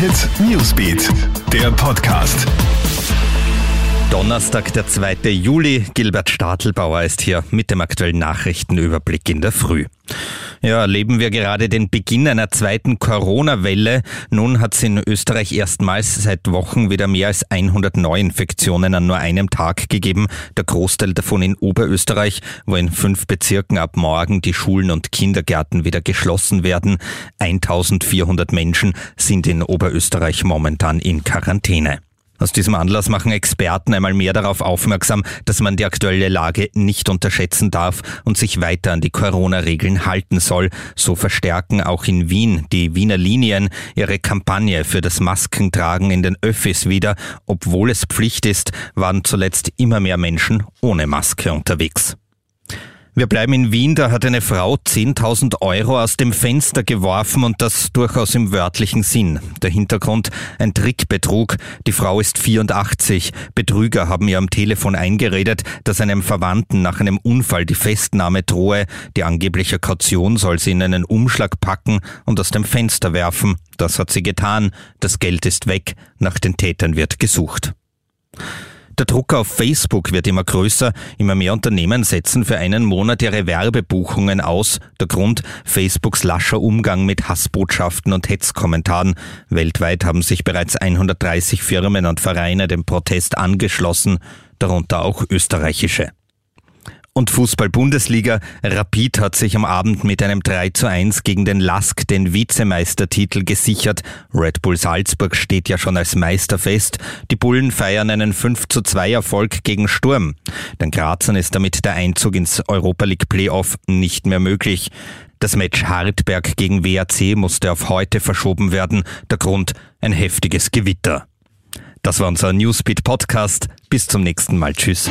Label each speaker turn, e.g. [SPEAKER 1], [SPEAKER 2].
[SPEAKER 1] Hit Newsbeat, der Podcast.
[SPEAKER 2] Donnerstag, der 2. Juli. Gilbert Stadelbauer ist hier mit dem aktuellen Nachrichtenüberblick in der Früh. Ja, erleben wir gerade den Beginn einer zweiten Corona-Welle. Nun hat es in Österreich erstmals seit Wochen wieder mehr als 100 Neuinfektionen an nur einem Tag gegeben. Der Großteil davon in Oberösterreich, wo in fünf Bezirken ab morgen die Schulen und Kindergärten wieder geschlossen werden. 1400 Menschen sind in Oberösterreich momentan in Quarantäne. Aus diesem Anlass machen Experten einmal mehr darauf aufmerksam, dass man die aktuelle Lage nicht unterschätzen darf und sich weiter an die Corona-Regeln halten soll. So verstärken auch in Wien die Wiener Linien ihre Kampagne für das Maskentragen in den Öffis wieder. Obwohl es Pflicht ist, waren zuletzt immer mehr Menschen ohne Maske unterwegs. Wir bleiben in Wien, da hat eine Frau 10.000 Euro aus dem Fenster geworfen und das durchaus im wörtlichen Sinn. Der Hintergrund ein Trickbetrug. Die Frau ist 84. Betrüger haben ihr am Telefon eingeredet, dass einem Verwandten nach einem Unfall die Festnahme drohe. Die angebliche Kaution soll sie in einen Umschlag packen und aus dem Fenster werfen. Das hat sie getan. Das Geld ist weg. Nach den Tätern wird gesucht. Der Druck auf Facebook wird immer größer. Immer mehr Unternehmen setzen für einen Monat ihre Werbebuchungen aus. Der Grund Facebooks lascher Umgang mit Hassbotschaften und Hetzkommentaren. Weltweit haben sich bereits 130 Firmen und Vereine dem Protest angeschlossen, darunter auch österreichische. Und Fußball-Bundesliga. Rapid hat sich am Abend mit einem 3 zu 1 gegen den Lask den Vizemeistertitel gesichert. Red Bull Salzburg steht ja schon als Meister fest. Die Bullen feiern einen 5 zu 2 Erfolg gegen Sturm. Den Grazern ist damit der Einzug ins Europa League Playoff nicht mehr möglich. Das Match Hartberg gegen WAC musste auf heute verschoben werden. Der Grund ein heftiges Gewitter. Das war unser Newsbeat Podcast. Bis zum nächsten Mal. Tschüss.